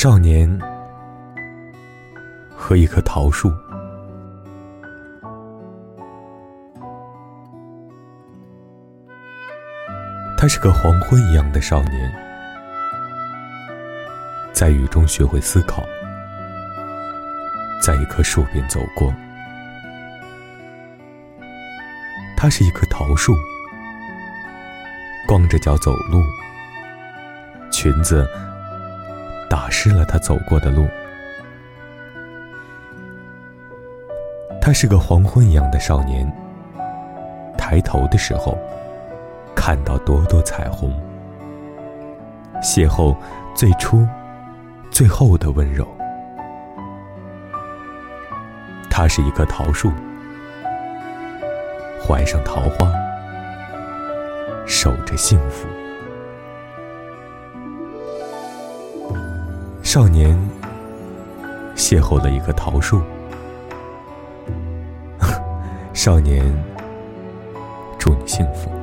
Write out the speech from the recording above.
少年和一棵桃树。他是个黄昏一样的少年，在雨中学会思考，在一棵树边走过。他是一棵桃树，光着脚走路，裙子打湿了他走过的路。他是个黄昏一样的少年，抬头的时候。看到朵朵彩虹，邂逅最初、最后的温柔。他是一棵桃树，怀上桃花，守着幸福。少年邂逅了一棵桃树，少年，祝你幸福。